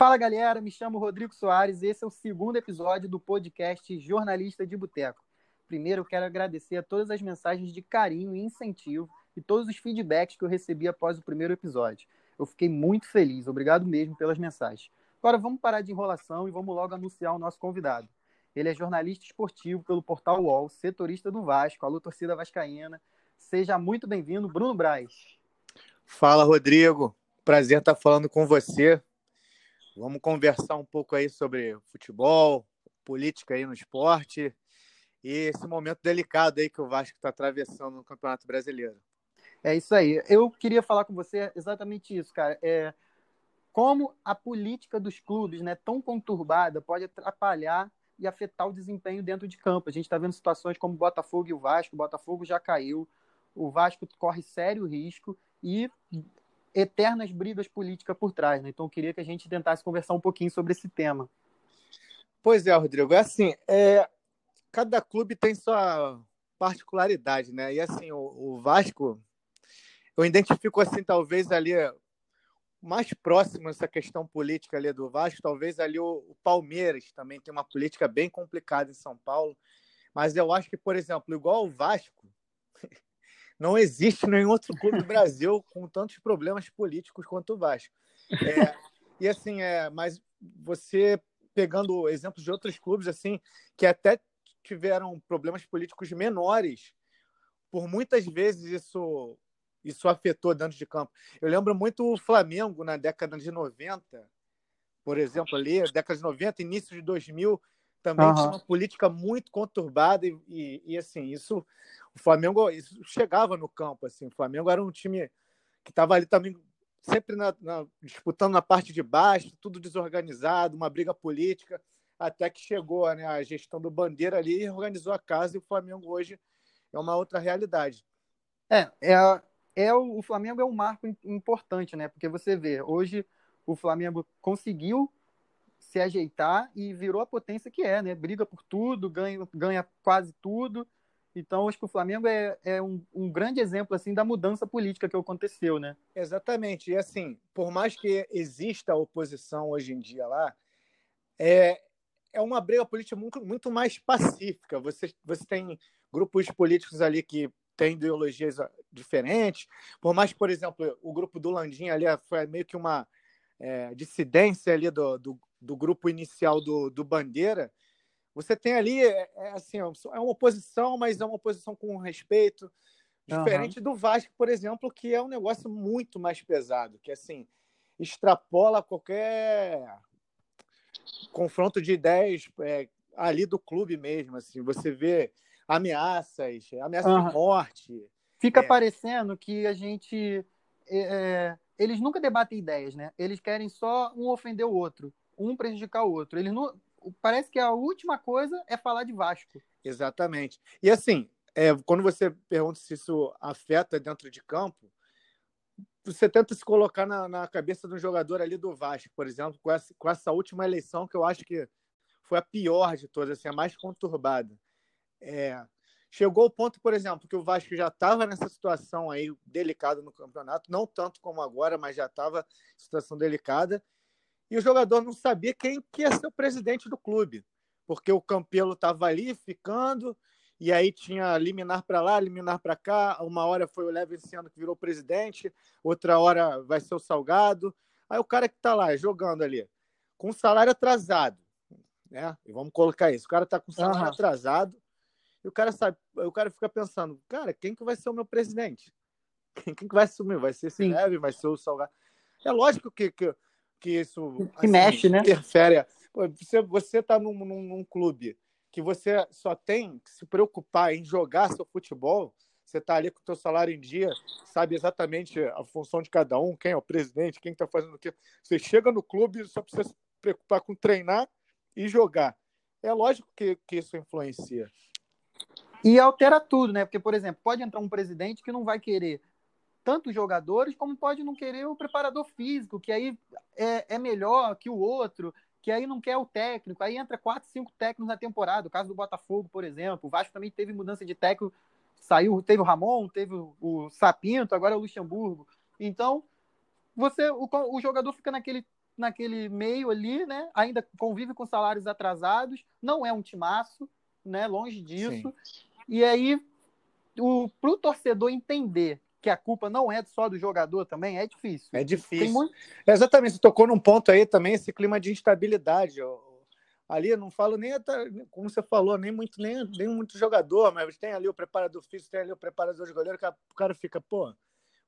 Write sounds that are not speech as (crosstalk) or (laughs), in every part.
Fala galera, me chamo Rodrigo Soares e esse é o segundo episódio do podcast Jornalista de Boteco. Primeiro, eu quero agradecer a todas as mensagens de carinho e incentivo e todos os feedbacks que eu recebi após o primeiro episódio. Eu fiquei muito feliz, obrigado mesmo pelas mensagens. Agora vamos parar de enrolação e vamos logo anunciar o nosso convidado. Ele é jornalista esportivo pelo portal UOL, setorista do Vasco, alô torcida vascaína. Seja muito bem-vindo, Bruno Braz. Fala, Rodrigo. Prazer estar falando com você. Vamos conversar um pouco aí sobre futebol, política aí no esporte e esse momento delicado aí que o Vasco está atravessando no Campeonato Brasileiro. É isso aí. Eu queria falar com você exatamente isso, cara. É, como a política dos clubes, né, tão conturbada, pode atrapalhar e afetar o desempenho dentro de campo. A gente está vendo situações como Botafogo e o Vasco. O Botafogo já caiu, o Vasco corre sério risco e eternas brigas políticas por trás. Né? Então, eu queria que a gente tentasse conversar um pouquinho sobre esse tema. Pois é, Rodrigo. É assim, é, cada clube tem sua particularidade, né? E assim, o, o Vasco, eu identifico assim, talvez ali mais próximo essa questão política ali do Vasco, talvez ali o, o, Palmeiras também tem uma política bem complicada em São Paulo, mas eu acho que, por exemplo, igual o Vasco, (laughs) não existe nenhum outro clube do Brasil com tantos problemas políticos quanto o Vasco. É, e assim, é, mas você pegando exemplos de outros clubes assim que até tiveram problemas políticos menores, por muitas vezes isso isso afetou dentro de campo. Eu lembro muito o Flamengo na década de 90, por exemplo, ali, década de 90, início de 2000, também uhum. tinha uma política muito conturbada e, e, e, assim, isso o Flamengo isso chegava no campo, assim, o Flamengo era um time que estava ali também sempre na, na, disputando na parte de baixo, tudo desorganizado, uma briga política, até que chegou né, a gestão do Bandeira ali e organizou a casa e o Flamengo hoje é uma outra realidade. É, é, é o, o Flamengo é um marco importante, né? Porque você vê, hoje o Flamengo conseguiu se ajeitar e virou a potência que é, né? Briga por tudo, ganha, ganha quase tudo. Então, acho que o Flamengo é, é um, um, grande exemplo assim da mudança política que aconteceu, né? Exatamente. E assim, por mais que exista oposição hoje em dia lá, é, é uma briga política muito, muito mais pacífica. Você, você tem grupos políticos ali que têm ideologias ah, diferentes. Por mais por exemplo, o grupo do Landim ali foi meio que uma é, dissidência ali do, do, do, grupo inicial do, do Bandeira, você tem ali, é, é, assim, é uma oposição, mas é uma oposição com respeito, diferente uhum. do Vasco, por exemplo, que é um negócio muito mais pesado, que assim extrapola qualquer confronto de ideias é, ali do clube mesmo. Assim, você vê ameaças, ameaças uhum. de morte. Fica é. parecendo que a gente. É, é, eles nunca debatem ideias, né? Eles querem só um ofender o outro, um prejudicar o outro. Eles não. Parece que a última coisa é falar de Vasco. Exatamente. E assim, é, quando você pergunta se isso afeta dentro de campo, você tenta se colocar na, na cabeça do jogador ali do Vasco, por exemplo, com essa, com essa última eleição que eu acho que foi a pior de todas, assim, a mais conturbada. É, chegou o ponto, por exemplo, que o Vasco já estava nessa situação aí delicada no campeonato, não tanto como agora, mas já estava situação delicada, e o jogador não sabia quem que ia ser o presidente do clube, porque o Campelo estava ali ficando, e aí tinha liminar para lá, liminar para cá. Uma hora foi o Levenciano que virou presidente, outra hora vai ser o Salgado. Aí o cara que está lá jogando ali, com salário atrasado, né? E vamos colocar isso. O cara está com salário uhum. atrasado e o cara sabe, o cara fica pensando, cara, quem que vai ser o meu presidente? Quem, quem que vai assumir? Vai ser esse Leve, vai ser o Salgado? É lógico que, que, que isso que assim, mexe, né? interfere. Você, você tá num, num, num clube que você só tem que se preocupar em jogar seu futebol, você está ali com o seu salário em dia, sabe exatamente a função de cada um, quem é o presidente, quem está fazendo o quê. Você chega no clube só precisa se preocupar com treinar e jogar. É lógico que, que isso influencia. E altera tudo, né? Porque, por exemplo, pode entrar um presidente que não vai querer tanto os jogadores, como pode não querer o preparador físico, que aí é, é melhor que o outro, que aí não quer o técnico, aí entra quatro, cinco técnicos na temporada. O caso do Botafogo, por exemplo, o Vasco também teve mudança de técnico, saiu, teve o Ramon, teve o, o Sapinto, agora é o Luxemburgo. Então, você, o, o jogador fica naquele naquele meio ali, né? Ainda convive com salários atrasados, não é um timaço, né? Longe disso. Sim. E aí, para o torcedor entender que a culpa não é só do jogador também, é difícil. É difícil. Muito... Exatamente, você tocou num ponto aí também, esse clima de instabilidade. Ali, não falo nem, como você falou, nem muito, nem, nem muito jogador, mas tem ali o preparador físico, tem ali o preparador de goleiro, que o cara fica, pô,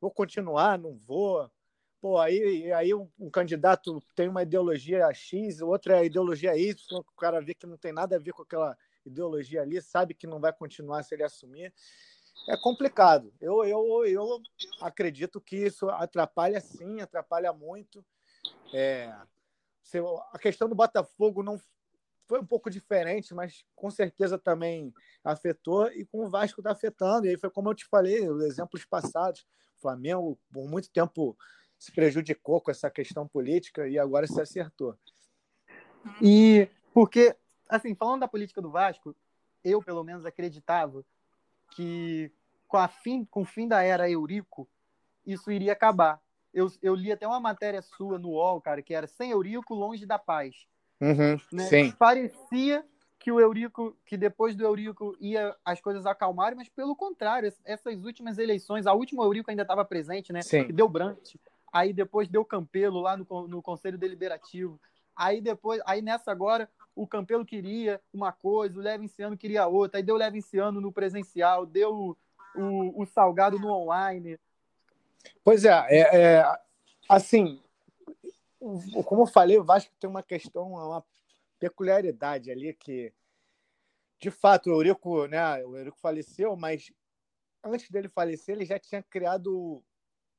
vou continuar, não vou. Pô, aí, aí um, um candidato tem uma ideologia X, outra é ideologia Y, o cara vê que não tem nada a ver com aquela ideologia ali, sabe que não vai continuar se ele assumir. É complicado. Eu, eu, eu acredito que isso atrapalha sim, atrapalha muito. É, a questão do Botafogo não foi um pouco diferente, mas com certeza também afetou e com o Vasco está afetando. E aí foi como eu te falei, os exemplos passados. O Flamengo, por muito tempo, se prejudicou com essa questão política e agora se acertou. E porque, assim, falando da política do Vasco, eu pelo menos acreditava que com, a fim, com o fim da era Eurico, isso iria acabar. Eu, eu li até uma matéria sua no UOL, cara, que era sem Eurico, longe da paz. Uhum, né? Sim. Parecia que o Eurico, que depois do Eurico ia as coisas acalmarem, mas pelo contrário, essas últimas eleições, a última Eurico ainda estava presente, né? Sim. Que deu Brant, aí depois deu Campelo lá no, no Conselho Deliberativo, aí depois, aí nessa agora o Campelo queria uma coisa, o Levinciano queria outra, aí deu o Levinciano no presencial, deu o, o Salgado no online. Pois é, é, é assim, como eu falei, o Vasco tem uma questão, uma peculiaridade ali que, de fato, o Eurico, né, o Eurico faleceu, mas antes dele falecer, ele já tinha criado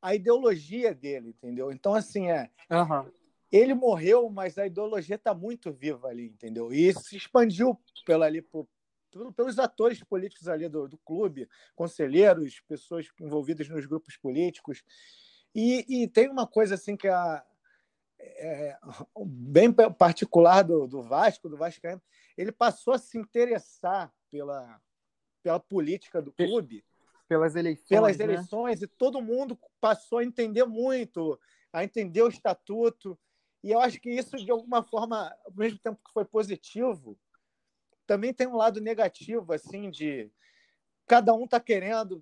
a ideologia dele, entendeu? Então, assim, é. Uhum. Ele morreu, mas a ideologia está muito viva ali, entendeu? E se expandiu pela, ali, por, pelos atores políticos ali do, do clube, conselheiros, pessoas envolvidas nos grupos políticos. E, e tem uma coisa assim que a, é, bem particular do, do Vasco, do Vascaíno, ele passou a se interessar pela, pela política do clube. Pelas eleições. Pelas né? eleições, e todo mundo passou a entender muito, a entender o estatuto. E eu acho que isso, de alguma forma, ao mesmo tempo que foi positivo, também tem um lado negativo, assim, de cada um está querendo,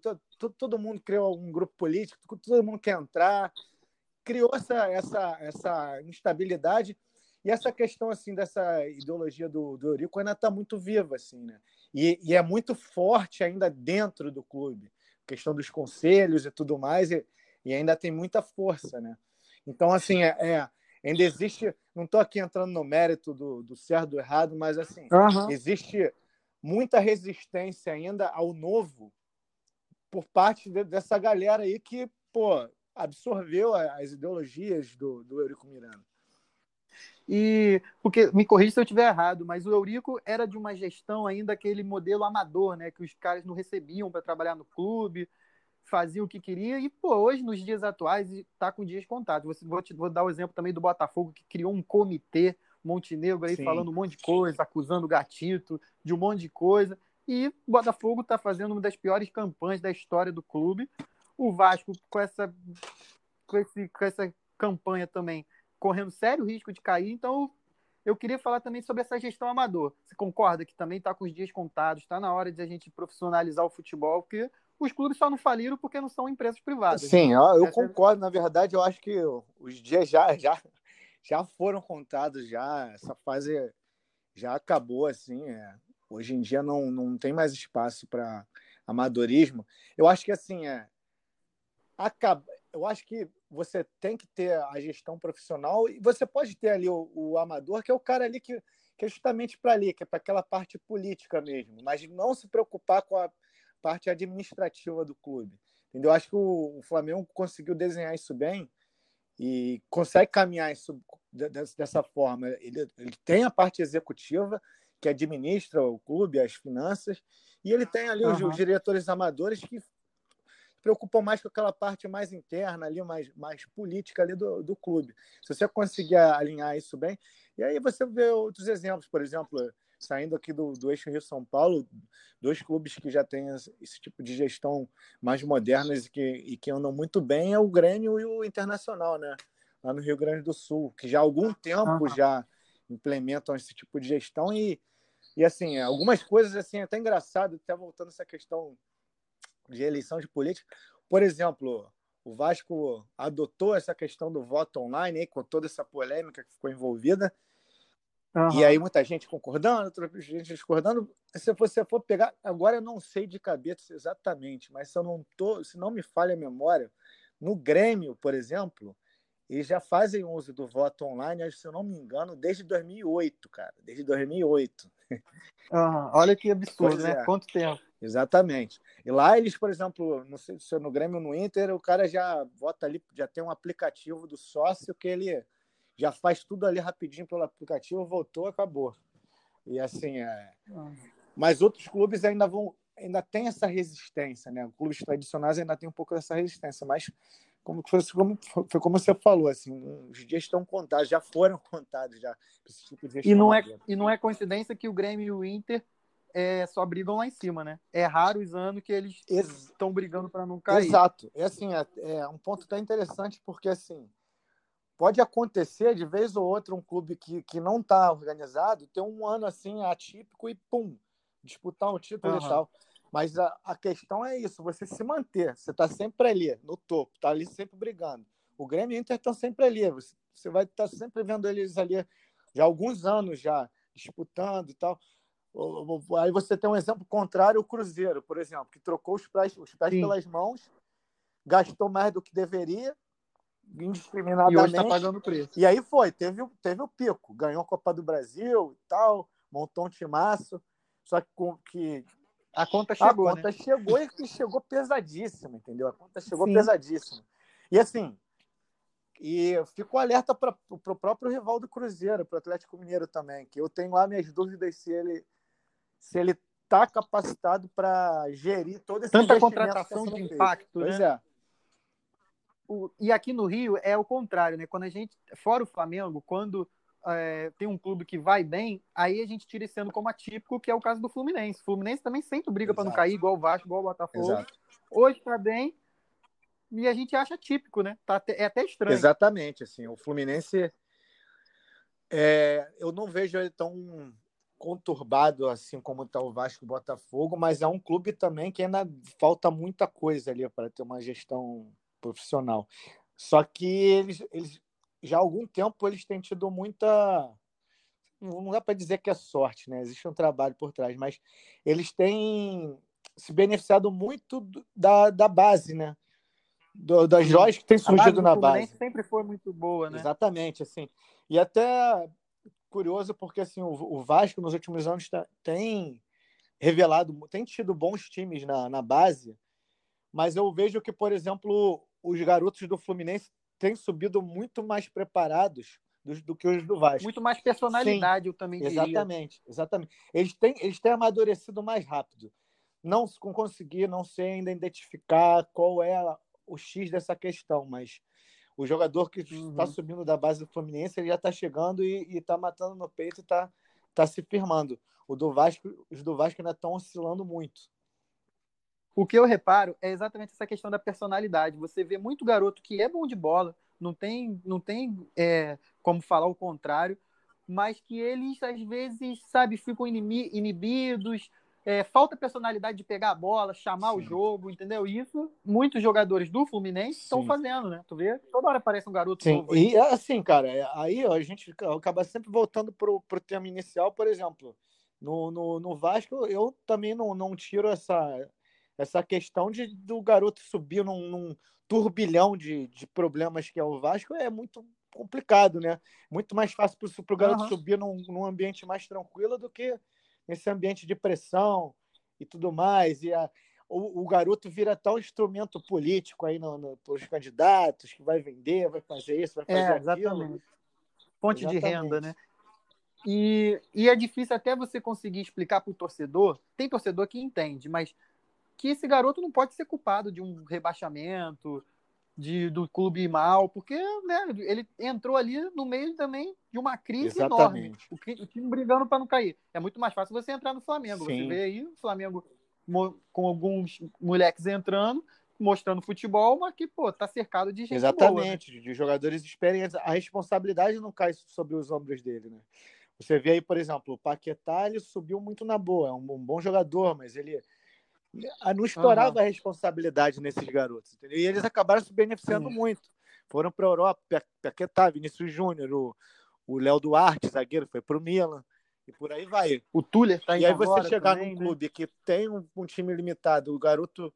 todo, mundo criou um grupo político, todo mundo quer entrar, criou essa, essa, essa instabilidade e essa questão assim dessa ideologia do, do Eurico ainda está muito viva assim, né? E, e, é muito forte ainda dentro do clube, a questão dos conselhos e tudo mais e, e ainda tem muita força, né? Então assim é, é ainda existe, não estou aqui entrando no mérito do, do certo do errado, mas assim uhum. existe muita resistência ainda ao novo por parte de, dessa galera aí que pô absorveu as ideologias do, do Eurico Miranda. E porque me corrija se eu estiver errado, mas o Eurico era de uma gestão ainda aquele modelo amador, né, que os caras não recebiam para trabalhar no clube, faziam o que queria e pô, hoje nos dias atuais está com dias contados. Vou, te, vou dar o exemplo também do Botafogo que criou um comitê Montenegro aí Sim. falando um monte de coisa, acusando o gatito de um monte de coisa. E o Botafogo está fazendo uma das piores campanhas da história do clube o Vasco com essa, com, esse, com essa campanha também correndo sério risco de cair. Então, eu queria falar também sobre essa gestão amador. Você concorda que também está com os dias contados, está na hora de a gente profissionalizar o futebol, porque os clubes só não faliram porque não são empresas privadas. Sim, eu essa concordo. É... Na verdade, eu acho que os dias já, já, já foram contados, já essa fase já acabou assim. É. Hoje em dia não, não tem mais espaço para amadorismo. Eu acho que assim é acaba. Eu acho que você tem que ter a gestão profissional e você pode ter ali o, o amador, que é o cara ali que, que é justamente para ali, que é para aquela parte política mesmo, mas não se preocupar com a parte administrativa do clube. Entendeu? Acho que o, o Flamengo conseguiu desenhar isso bem e consegue caminhar isso dessa forma. Ele, ele tem a parte executiva que administra o clube, as finanças, e ele tem ali uhum. os, os diretores amadores que preocupam mais com aquela parte mais interna ali, mais, mais política ali do, do clube. Se você conseguir alinhar isso bem, e aí você vê outros exemplos, por exemplo, saindo aqui do, do eixo Rio-São Paulo, dois clubes que já têm esse tipo de gestão mais modernas e que, e que andam muito bem é o Grêmio e o Internacional, né? lá no Rio Grande do Sul, que já há algum tempo já implementam esse tipo de gestão e, e assim, algumas coisas assim, até engraçado, até voltando essa questão de eleição de política. Por exemplo, o Vasco adotou essa questão do voto online, aí, com toda essa polêmica que ficou envolvida. Uhum. E aí muita gente concordando, outra gente discordando. Se você for pegar, agora eu não sei de cabeça exatamente, mas se eu não tô, se não me falha a memória, no Grêmio, por exemplo, eles já fazem uso do voto online, se eu não me engano, desde 2008, cara, desde 2008. Uhum. Olha que absurdo, pois né? É. Quanto tempo? Exatamente. E lá eles, por exemplo, não sei se é no Grêmio ou no Inter, o cara já vota ali, já tem um aplicativo do sócio que ele já faz tudo ali rapidinho pelo aplicativo, voltou, acabou. E assim, é... mas outros clubes ainda vão ainda tem essa resistência, né? Clubes tradicionais ainda tem um pouco dessa resistência, mas como foi, como, foi como você falou, assim, os dias estão contados, já foram (laughs) contados já. Tipo e não é e não é coincidência que o Grêmio e o Inter é, só brigam lá em cima, né? É raro os anos que eles estão brigando para não cair. Exato. É assim, é, é um ponto tão interessante porque assim pode acontecer de vez ou outra um clube que, que não está organizado ter um ano assim atípico e pum disputar um título uhum. e tal. Mas a, a questão é isso, você se manter. Você está sempre ali, no topo, está ali sempre brigando. O Grêmio e o Inter estão sempre ali. Você, você vai estar tá sempre vendo eles ali já há alguns anos já disputando e tal. Aí você tem um exemplo contrário, o Cruzeiro, por exemplo, que trocou os pés, os pés pelas mãos, gastou mais do que deveria, indiscriminadamente. E hoje está pagando preço. E aí foi, teve, teve o pico, ganhou a Copa do Brasil e tal, montou um timaço, só que, que a conta chegou, A conta né? chegou e chegou pesadíssima, entendeu? A conta chegou Sim. pesadíssima. E assim, e fico alerta para o próprio rival do Cruzeiro, para o Atlético Mineiro também, que eu tenho lá minhas dúvidas se ele se ele está capacitado para gerir todo esse Tanta contratação de impacto, pois né? é. O, e aqui no Rio é o contrário, né? Quando a gente, fora o Flamengo, quando é, tem um clube que vai bem, aí a gente tira esse ano como atípico, que é o caso do Fluminense. O Fluminense também sempre briga para não cair, igual o Vasco, igual o Botafogo. Exato. Hoje está bem e a gente acha típico, né? Tá até, é até estranho. Exatamente, assim, o Fluminense é, eu não vejo ele tão conturbado assim como está o Vasco e o Botafogo, mas é um clube também que ainda falta muita coisa ali para ter uma gestão profissional. Só que eles, eles já há algum tempo eles têm tido muita não dá para dizer que é sorte, né? Existe um trabalho por trás, mas eles têm se beneficiado muito da, da base, né? Do, das joias que têm surgido na base. sempre foi muito boa, né? Exatamente, assim. E até curioso porque assim o, o Vasco nos últimos anos tá, tem revelado, tem tido bons times na, na base, mas eu vejo que, por exemplo, os garotos do Fluminense têm subido muito mais preparados do, do que os do Vasco. Muito mais personalidade, Sim, eu também diria. Exatamente, exatamente. Eles têm, eles têm amadurecido mais rápido. Não conseguir, não sei ainda identificar qual é o X dessa questão, mas o jogador que está uhum. subindo da base do Fluminense ele já está chegando e está matando no peito e está tá se firmando. O do Vasco, os do Vasco ainda estão oscilando muito. O que eu reparo é exatamente essa questão da personalidade. Você vê muito garoto que é bom de bola, não tem, não tem é, como falar o contrário, mas que eles às vezes, sabe, ficam inibidos, é, falta personalidade de pegar a bola, chamar Sim. o jogo, entendeu? Isso muitos jogadores do Fluminense estão fazendo, né? Tu vê? Toda hora aparece um garoto Sim. novo. E assim, cara, é, aí ó, a gente acaba sempre voltando pro, pro tema inicial, por exemplo. No, no, no Vasco, eu também não, não tiro essa, essa questão de do garoto subir num, num turbilhão de, de problemas que é o Vasco é muito complicado, né? Muito mais fácil para o garoto uhum. subir num, num, ambiente mais tranquilo do que nesse ambiente de pressão e tudo mais. E a, o, o, garoto vira tal instrumento político aí no, no, para os candidatos, que vai vender, vai fazer isso, vai fazer é, exatamente. aquilo. Fonte exatamente. de renda, né? E, e é difícil até você conseguir explicar para o torcedor. Tem torcedor que entende, mas que esse garoto não pode ser culpado de um rebaixamento, de, do clube mal, porque né, ele entrou ali no meio também de uma crise Exatamente. enorme. O, o time brigando para não cair. É muito mais fácil você entrar no Flamengo. Sim. Você vê aí o Flamengo com alguns moleques entrando mostrando futebol, mas que, pô, tá cercado de gente Exatamente, boa, né? de jogadores experientes. A responsabilidade não cai sobre os ombros dele, né? Você vê aí, por exemplo, o Paquetá, ele subiu muito na boa, é um, um bom jogador, mas ele não estourava uhum. a responsabilidade nesses garotos, entendeu? E eles acabaram se beneficiando uhum. muito. Foram para a Europa, Paquetá, Vinícius Júnior, o Léo Duarte, zagueiro, foi para o Milan. E por aí vai. O Tuller tá E aí você chegar também, num né? clube que tem um, um, time limitado, o garoto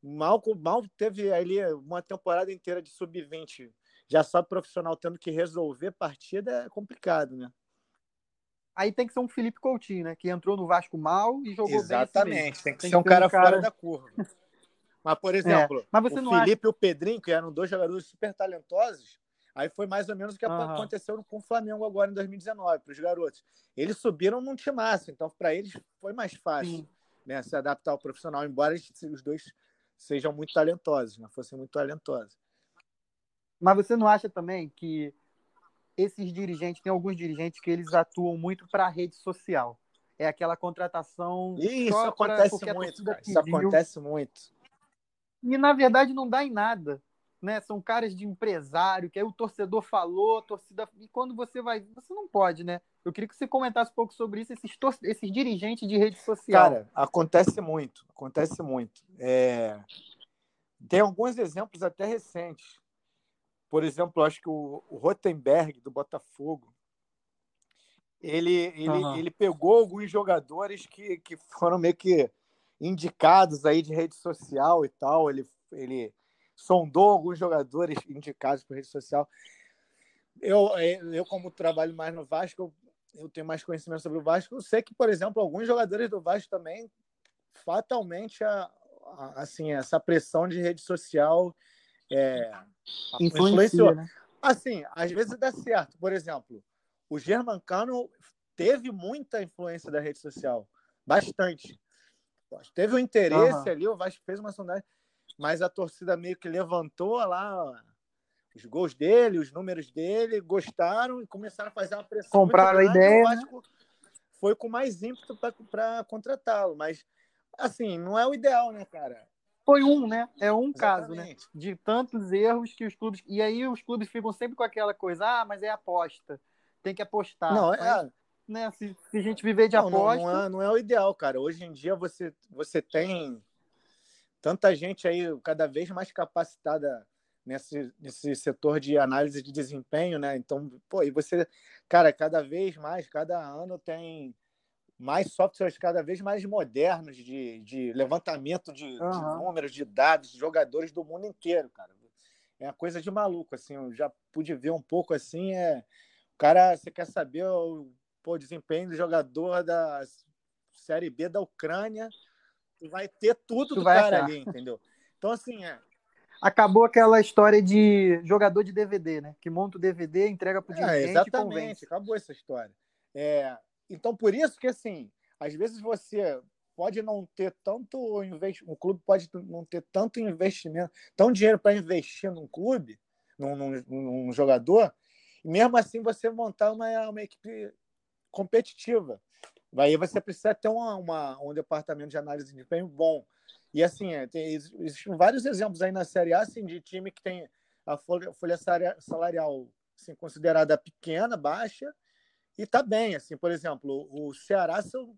mal, mal teve ali uma temporada inteira de sub-20, já só profissional tendo que resolver partida, é complicado, né? Aí tem que ser um Felipe Coutinho, né? Que entrou no Vasco mal e jogou Exatamente, bem. Exatamente, tem que tem ser um cara, um cara fora da curva. (laughs) Mas, por é, exemplo, é, mas o Felipe acha... e o Pedrinho, que eram dois jogadores super talentosos, Aí foi mais ou menos o que uhum. aconteceu com o Flamengo agora em 2019, para os garotos. Eles subiram num timaço, então para eles foi mais fácil né, se adaptar ao profissional, embora os dois sejam muito talentosos, né, fossem muito talentosos. Mas você não acha também que esses dirigentes, tem alguns dirigentes que eles atuam muito para a rede social? É aquela contratação. Isso acontece muito, Isso acontece muito. E na verdade não dá em nada né? São caras de empresário, que aí o torcedor falou, torcida. E quando você vai. Você não pode, né? Eu queria que você comentasse um pouco sobre isso, esses, tor... esses dirigentes de rede social. Cara, acontece muito, acontece muito. É... Tem alguns exemplos até recentes. Por exemplo, acho que o, o Rotenberg, do Botafogo, ele, ele, uhum. ele pegou alguns jogadores que, que foram meio que indicados aí de rede social e tal. Ele, ele sondou alguns jogadores indicados por rede social. Eu, eu como trabalho mais no Vasco, eu tenho mais conhecimento sobre o Vasco. Eu sei que, por exemplo, alguns jogadores do Vasco também, fatalmente, a, a assim, essa pressão de rede social é, influenciou. Né? Assim, às vezes dá certo. Por exemplo, o Germancano teve muita influência da rede social, bastante. Teve um interesse uhum. ali, o Vasco fez uma sondagem mas a torcida meio que levantou lá os gols dele, os números dele, gostaram e começaram a fazer uma pressão. Compraram a ideia. Né? Foi com mais ímpeto para contratá-lo, mas assim, não é o ideal, né, cara? Foi um, né? É um Exatamente. caso, né? De tantos erros que os clubes. E aí os clubes ficam sempre com aquela coisa, ah, mas é aposta. Tem que apostar. Não, é. né? se, se, a gente viver de não, aposta. Não, não, é, não é o ideal, cara. Hoje em dia você, você tem tanta gente aí cada vez mais capacitada nesse, nesse setor de análise de desempenho, né? Então, pô, e você, cara, cada vez mais, cada ano tem mais softwares cada vez mais modernos de, de levantamento de, uhum. de números, de dados, de jogadores do mundo inteiro, cara. É uma coisa de maluco, assim, eu já pude ver um pouco assim, é... O cara, você quer saber o pô, desempenho do jogador da Série B da Ucrânia, Tu vai ter tudo tu do cara achar. ali, entendeu? Então, assim, é. Acabou aquela história de jogador de DVD, né? Que monta o DVD, entrega pro dirigente é, exatamente, acabou essa história. É, então, por isso que, assim, às vezes você pode não ter tanto investimento, um clube pode não ter tanto investimento, tão dinheiro para investir num clube, num, num, num, jogador, e mesmo assim você montar uma, uma equipe competitiva. Aí você precisa ter uma, uma, um departamento de análise de desempenho bom. E assim, é, tem, existem vários exemplos aí na Série A assim, de time que tem a folha, folha salarial assim, considerada pequena, baixa, e tá bem. Assim, por exemplo, o Ceará, se eu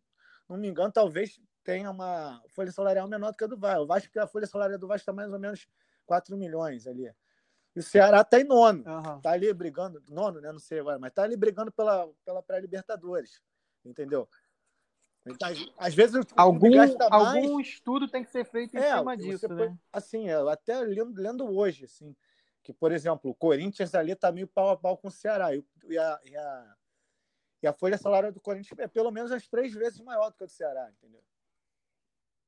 não me engano, talvez tenha uma folha salarial menor do que a do Vasco. O Vasco, porque a folha salarial do Vasco está mais ou menos 4 milhões ali. E o Ceará está em nono. Uhum. Tá ali brigando, nono, né? Não sei agora, mas tá ali brigando pela, pela pré-Libertadores. Entendeu? Então, às vezes algum, algum estudo tem que ser feito em é, cima disso, né? Pode, assim, até lendo, lendo, hoje, assim, que, por exemplo, o Corinthians ali está meio pau a pau com o Ceará e, a, e, a, e a folha salarial do Corinthians é pelo menos as três vezes maior do que a do Ceará, entendeu?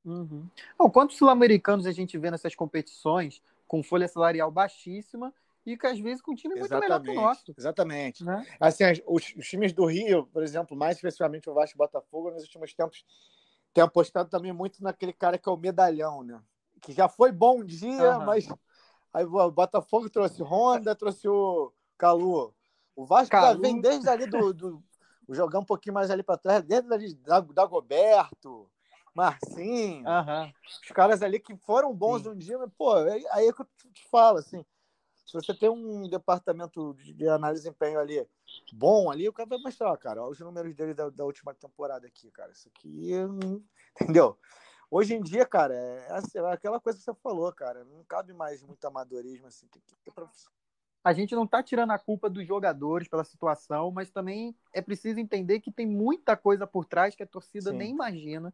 Uhum. Bom, quantos sul-americanos a gente vê nessas competições com folha salarial baixíssima e que às vezes com um time muito exatamente, melhor que o nosso. Exatamente. Né? Assim, os, os, times do Rio, por exemplo, mais especificamente o Vasco e o Botafogo, nos últimos tempos, tem apostado também muito naquele cara que é o medalhão, né? Que já foi bom dia, uhum. mas aí o Botafogo trouxe Honda, trouxe o Calu. O Vasco Calu. já vem desde ali do, do jogar um pouquinho mais ali para trás, desde ali da, da Goberto. Marcinho, uhum. os caras ali que foram bons Sim. um dia, mas, pô, aí é que eu te falo, assim, se você tem um departamento de análise de desempenho ali bom ali, o cara vai mostrar, cara, olha os números dele da, da última temporada aqui, cara, isso aqui, (laughs) entendeu? Hoje em dia, cara, é, assim, é aquela coisa que você falou, cara, não cabe mais muito amadorismo, assim, tem que ter profissão a gente não está tirando a culpa dos jogadores pela situação, mas também é preciso entender que tem muita coisa por trás que a torcida Sim. nem imagina,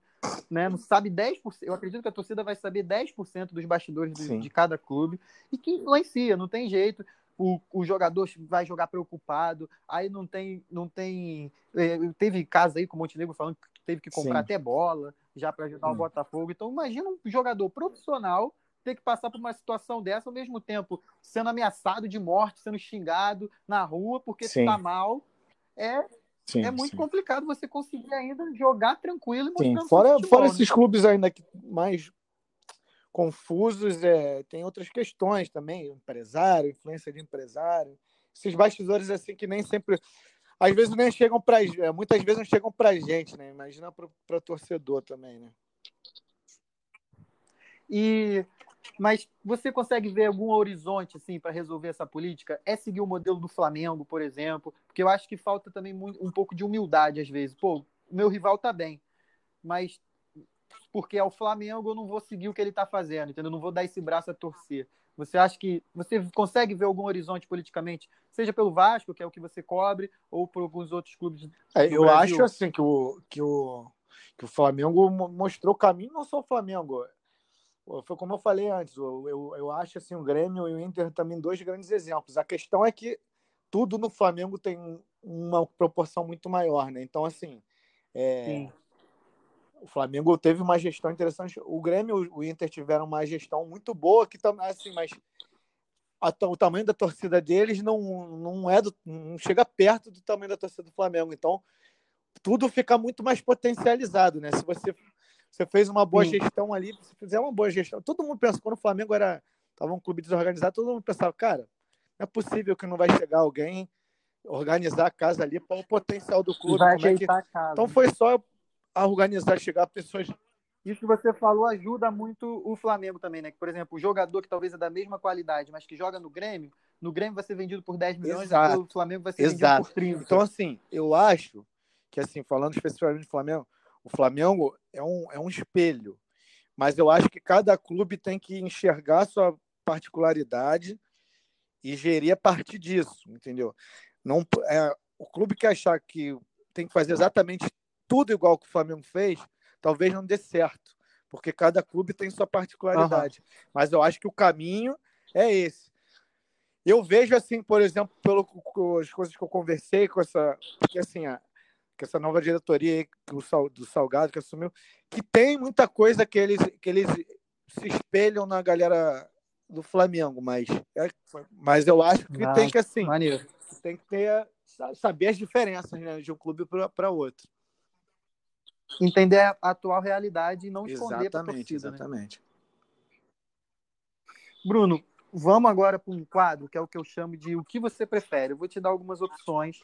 né? Não sabe 10%, eu acredito que a torcida vai saber 10% dos bastidores de, de cada clube e que influencia, não tem jeito. O, o, jogador vai jogar preocupado, aí não tem, não tem. É, teve caso aí com o Montenegro falando que teve que comprar Sim. até bola já para ajudar hum. o Botafogo. Então imagina um jogador profissional ter que passar por uma situação dessa ao mesmo tempo sendo ameaçado de morte, sendo xingado na rua porque está mal. É, sim, é muito sim. complicado você conseguir ainda jogar tranquilo e sim. Fora, futebol, fora né? esses clubes ainda que mais confusos, é, tem outras questões também, empresário, influência de empresário, esses bastidores assim que nem sempre às vezes nem chegam para é, muitas vezes não chegam para gente, né? Imagina para torcedor também, né? E mas você consegue ver algum horizonte assim para resolver essa política? É seguir o modelo do Flamengo, por exemplo? Porque eu acho que falta também muito, um pouco de humildade às vezes. Pô, meu rival tá bem, mas porque é o Flamengo, eu não vou seguir o que ele está fazendo, entendeu? Eu não vou dar esse braço a torcer. Você acha que você consegue ver algum horizonte politicamente, seja pelo Vasco, que é o que você cobre, ou por alguns outros clubes? É, eu Brasil? acho assim que o, que o que o Flamengo mostrou o caminho, não só o Flamengo, foi como eu falei antes, eu, eu, eu acho assim, o Grêmio e o Inter também dois grandes exemplos. A questão é que tudo no Flamengo tem uma proporção muito maior, né? Então, assim, é, o Flamengo teve uma gestão interessante. O Grêmio e o Inter tiveram uma gestão muito boa, que assim, mas a, o tamanho da torcida deles não, não é do, não chega perto do tamanho da torcida do Flamengo. Então, tudo fica muito mais potencializado, né? Se você você fez uma boa Sim. gestão ali, se fizer uma boa gestão. Todo mundo pensa, quando o Flamengo era tava um clube desorganizado, todo mundo pensava, cara, não é possível que não vai chegar alguém organizar a casa ali para o potencial do clube. Vai como é que... Então foi só organizar, chegar pessoas. Isso que você falou ajuda muito o Flamengo também, né? Que, por exemplo, o jogador que talvez é da mesma qualidade, mas que joga no Grêmio, no Grêmio vai ser vendido por 10 milhões, Exato. o Flamengo vai ser Exato. vendido por 30. Então, assim, eu acho que, assim, falando especificamente do Flamengo, o Flamengo é um, é um espelho, mas eu acho que cada clube tem que enxergar sua particularidade e gerir a partir disso, entendeu? Não, é, o clube que achar que tem que fazer exatamente tudo igual que o Flamengo fez, talvez não dê certo, porque cada clube tem sua particularidade. Uhum. Mas eu acho que o caminho é esse. Eu vejo assim, por exemplo, pelas coisas que eu conversei com essa, porque assim, a, que essa nova diretoria do Salgado que assumiu, que tem muita coisa que eles, que eles se espelham na galera do Flamengo, mas, é, mas eu acho que ah, tem que assim, maneiro. tem que ter saber as diferenças né, de um clube para outro. Entender a atual realidade e não esconder para a torcida. Né? Exatamente. Né? Bruno, vamos agora para um quadro que é o que eu chamo de o que você prefere. Eu vou te dar algumas opções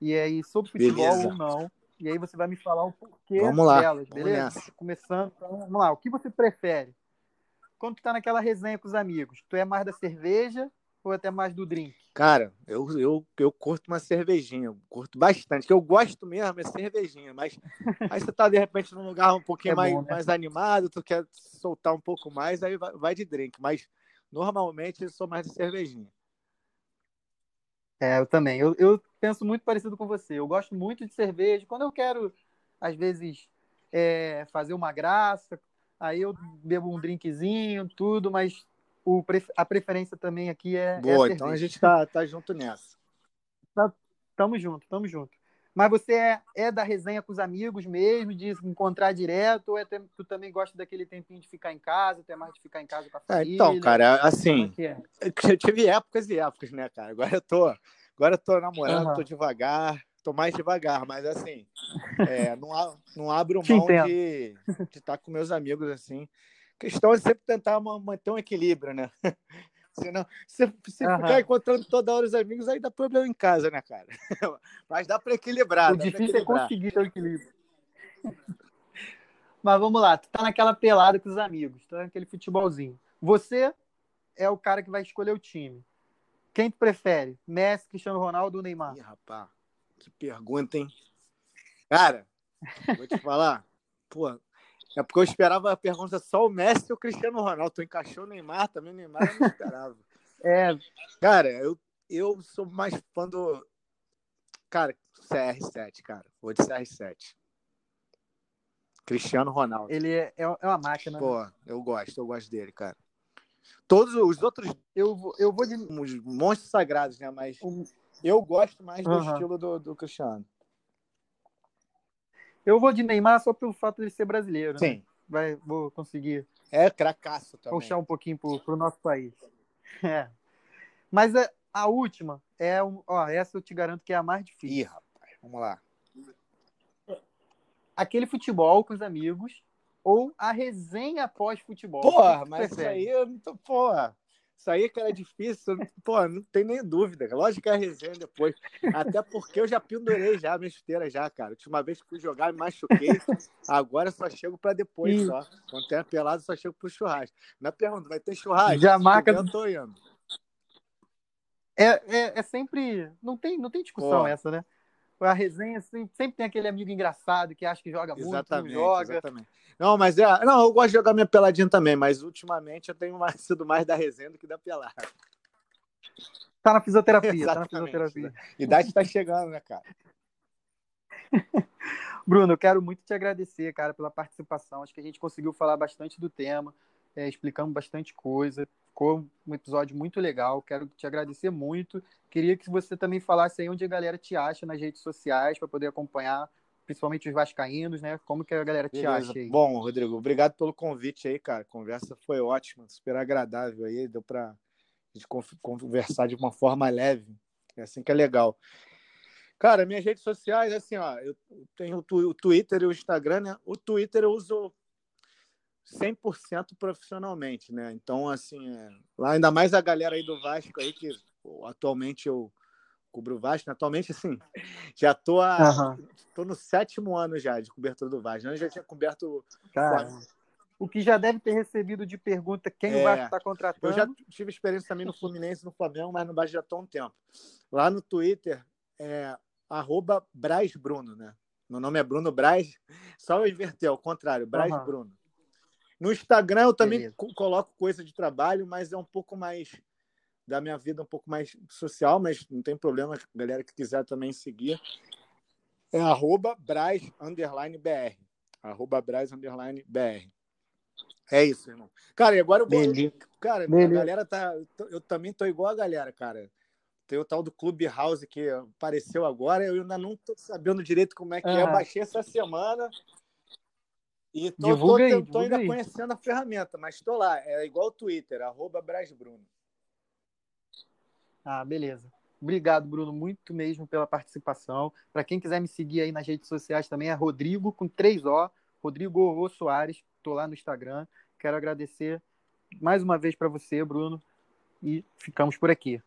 e aí sobre futebol beleza. ou não. E aí você vai me falar o porquê vamos lá, delas, beleza? Começando, então, vamos lá. O que você prefere? Quando tu tá naquela resenha com os amigos, tu é mais da cerveja ou até mais do drink? Cara, eu, eu, eu curto uma cervejinha, eu curto bastante. que eu gosto mesmo é cervejinha, mas (laughs) aí você tá de repente num lugar um pouquinho é mais, bom, né? mais animado, tu quer soltar um pouco mais, aí vai, vai de drink. Mas normalmente eu sou mais de cervejinha. É, eu também. Eu, eu penso muito parecido com você. Eu gosto muito de cerveja. Quando eu quero, às vezes, é, fazer uma graça, aí eu bebo um drinkzinho, tudo, mas o, a preferência também aqui é. Boa, é a então a gente tá, tá junto nessa. Tá, tamo junto, tamo junto. Mas você é, é da resenha com os amigos mesmo, de encontrar direto, ou é, tu também gosta daquele tempinho de ficar em casa, tu é mais de ficar em casa com a família? É, então, cara, assim, é é? (laughs) eu tive épocas e épocas, né, cara? Agora eu tô, agora eu tô namorando, uhum. tô devagar, tô mais devagar, mas assim, é, não, não abro mão de estar tá com meus amigos, assim. A questão é sempre tentar manter um equilíbrio, né? (laughs) Senão, se, se uhum. ficar encontrando toda hora os amigos, aí dá problema em casa, né, cara? (laughs) Mas dá para equilibrar. O difícil é equilibrar. é conseguir o equilíbrio. (laughs) Mas vamos lá, tu tá naquela pelada com os amigos, tá naquele futebolzinho. Você é o cara que vai escolher o time. Quem tu prefere? Messi, Cristiano Ronaldo ou Neymar? Ih, rapaz, que pergunta, hein? Cara, vou te falar. Pô, é porque eu esperava a pergunta só o Messi ou o Cristiano Ronaldo. Tu encaixou o Neymar também, o Neymar eu não esperava. (laughs) é. Cara, eu, eu sou mais fã do. Cara, CR7, cara. Vou de CR7. Cristiano Ronaldo. Ele é, é uma máquina. Né? Pô, eu gosto, eu gosto dele, cara. Todos os outros. Eu, eu vou de. Os monstros sagrados, né? Mas eu gosto mais do uhum. estilo do, do Cristiano. Eu vou de Neymar só pelo fato de ser brasileiro. Né? Sim. Né? Vai, vou conseguir. É cracaço também. Puxar um pouquinho pro, pro nosso país. (laughs) É. Mas a, a última é. Um, ó, essa eu te garanto que é a mais difícil. Ih, rapaz, vamos lá aquele futebol com os amigos ou a resenha pós-futebol. Porra, mas isso aí, eu não tô, porra. Isso aí, cara, é difícil. Pô, não tem nem dúvida. Lógico que é resenha depois. Até porque eu já pendurei já a minha chuteira já, cara. Última vez que fui jogar, me machuquei. Agora só chego pra depois só. Quando tem a pelada, só chego pro churrasco. Na pergunta, vai ter churrasco? Já marca. Eu tô indo. É, é, é sempre. Não tem, não tem discussão Pô. essa, né? A resenha sempre, sempre tem aquele amigo engraçado que acha que joga muito, exatamente, não joga. Exatamente. Não, mas é. Não, eu gosto de jogar minha peladinha também, mas ultimamente eu tenho mais, (laughs) sido mais da resenha do que da pelada. Tá na fisioterapia, tá na fisioterapia. Idade tá chegando, né, cara? (laughs) Bruno, eu quero muito te agradecer, cara, pela participação. Acho que a gente conseguiu falar bastante do tema, é, explicamos bastante coisa. Ficou um episódio muito legal. Quero te agradecer muito. Queria que você também falasse aí onde a galera te acha nas redes sociais para poder acompanhar, principalmente os vascaínos, né? Como que a galera te Beleza. acha aí? Bom, Rodrigo, obrigado pelo convite aí, cara. A conversa foi ótima, super agradável aí, deu para gente conversar de uma forma leve. É assim que é legal. Cara, minhas redes sociais, assim, ó, eu tenho o Twitter e o Instagram, né? O Twitter eu uso 100% profissionalmente, né? Então, assim, é... lá ainda mais a galera aí do Vasco aí, que pô, atualmente eu cubro o Vasco, né? atualmente, assim, já tô, a... uhum. tô no sétimo ano já de cobertura do Vasco. Eu já tinha coberto... Cara, o que já deve ter recebido de pergunta quem é... o Vasco está contratando. Eu já tive experiência também no Fluminense no Flamengo, mas no Vasco já estou há um tempo. Lá no Twitter, é arroba Braz Bruno, né? Meu nome é Bruno Braz, só eu inverter, ao contrário, Braz uhum. Bruno. No Instagram eu também Beleza. coloco coisa de trabalho, mas é um pouco mais da minha vida, um pouco mais social, mas não tem problema, galera que quiser também seguir. É arroba Braz underline BR. Arroba Braz underline BR. É isso, irmão. Cara, e agora eu vou. Cara, Beleza. a galera tá. Eu também tô igual a galera, cara. Tem o tal do Clubhouse que apareceu agora, eu ainda não tô sabendo direito como é que é. Eu baixei essa semana. E tô, divulga tô, aí, tô ainda aí. conhecendo a ferramenta, mas estou lá. É igual o Twitter, arroba Brasbruno. Ah, beleza. Obrigado, Bruno, muito mesmo pela participação. Para quem quiser me seguir aí nas redes sociais também é Rodrigo com 3 O, Rodrigo o Soares. Estou lá no Instagram. Quero agradecer mais uma vez para você, Bruno, e ficamos por aqui.